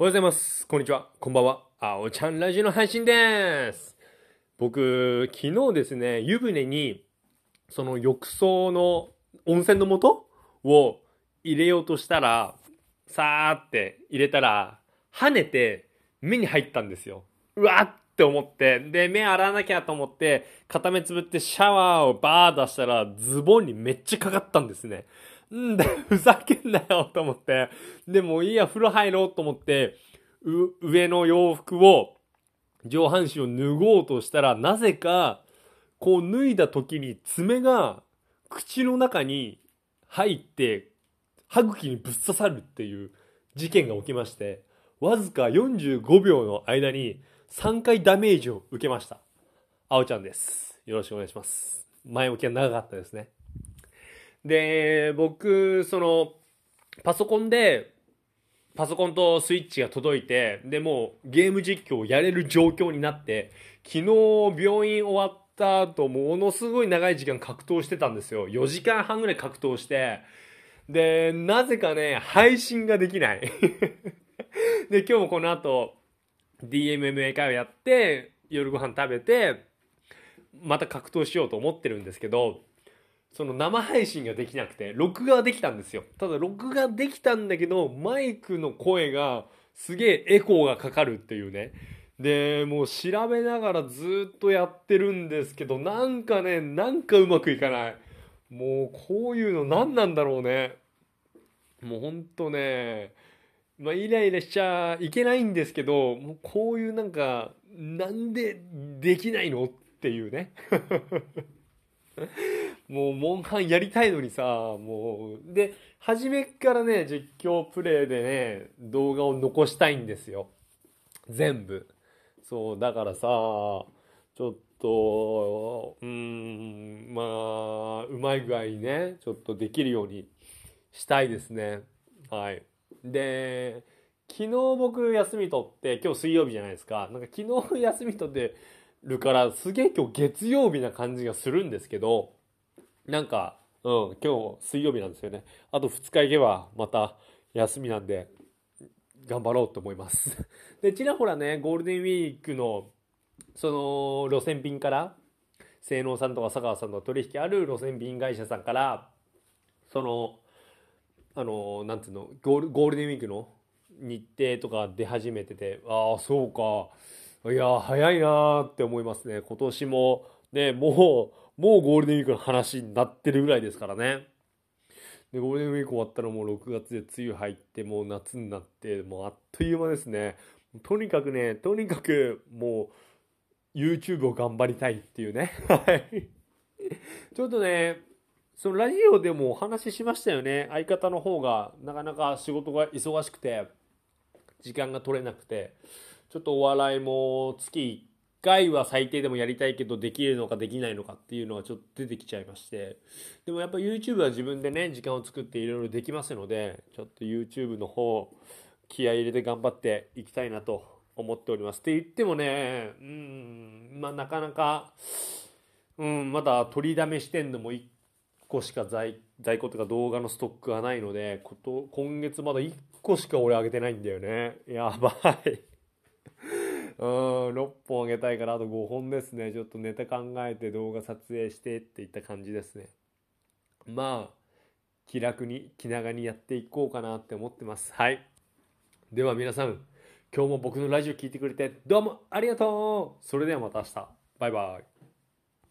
おはようございます。こんにちは。こんばんは。あおちゃんラジオの配信です。僕、昨日ですね、湯船に、その浴槽の温泉の素を入れようとしたら、さーって入れたら、跳ねて目に入ったんですよ。うわっって思って、で、目洗わなきゃと思って、片目つぶってシャワーをバー出したら、ズボンにめっちゃかかったんですね。んだ、ふざけんなよと思って、でもいいや、風呂入ろうと思って、上の洋服を、上半身を脱ごうとしたら、なぜか、こう脱いだ時に爪が口の中に入って、歯茎にぶっ刺さるっていう事件が起きまして、わずか45秒の間に3回ダメージを受けました。あおちゃんです。よろしくお願いします。前置きは長かったですね。で、僕、その、パソコンで、パソコンとスイッチが届いて、で、もうゲーム実況をやれる状況になって、昨日病院終わった後、ものすごい長い時間格闘してたんですよ。4時間半ぐらい格闘して、で、なぜかね、配信ができない。で、今日もこの後、DMMA 会をやって、夜ご飯食べて、また格闘しようと思ってるんですけど、その生配信ができなくて、録画はできたんですよ。ただ録画できたんだけど、マイクの声がすげえエコーがかかるっていうね。で、もう調べながらずっとやってるんですけど、なんかね、なんかうまくいかない。もうこういうの何なんだろうね。もうほんとね、まあイライラしちゃいけないんですけど、もうこういうなんか、なんでできないのっていうね。もう、モンハンやりたいのにさ、もう、で、初めからね、実況プレイでね、動画を残したいんですよ。全部。そう、だからさ、ちょっと、うーん、まあ、うまい具合にね、ちょっとできるようにしたいですね。はい。で、昨日僕休み取って、今日水曜日じゃないですか。なんか昨日休み取ってるから、すげえ今日月曜日な感じがするんですけど、なんか、うん、今日水曜日なんですよね。あと2日行けばまた休みなんで、頑張ろうと思います。で、ちらほらね、ゴールデンウィークの、その、路線便から、性能さんとか佐川さんと取引ある路線便会社さんから、その、あの、なんつうの、ゴールゴールデンウィークの日程とか出始めてて、ああ、そうか。いや、早いなーって思いますね。今年も、ね、もう、もうゴールデンウィークの話になってるぐらいですからね。で、ゴールデンウィーク終わったらもう6月で梅雨入って、もう夏になって、もうあっという間ですね。とにかくね、とにかくもう、YouTube を頑張りたいっていうね。はい。ちょっとね、そのラジオでもお話ししましたよね。相方の方がなかなか仕事が忙しくて、時間が取れなくて、ちょっとお笑いも月1回は最低でもやりたいけど、できるのかできないのかっていうのがちょっと出てきちゃいまして。でもやっぱ YouTube は自分でね、時間を作っていろいろできますので、ちょっと YouTube の方、気合入れて頑張っていきたいなと思っております。って言ってもね、うん、まあなかなか、うん、まだ取りだめしてんのも1個しか在在庫とか動画のストックがないので、こと今月まだ1個しか俺上げてないんだよね。やばい。うん、6本あげたいからあと5本ですね。ちょっとネタ考えて動画撮影してっていった感じですね。まあ、気楽に気長にやっていこうかなって思ってます。はい。では皆さん、今日も僕のラジオ聴いてくれてどうもありがとうそれではまた明日。バイバイ。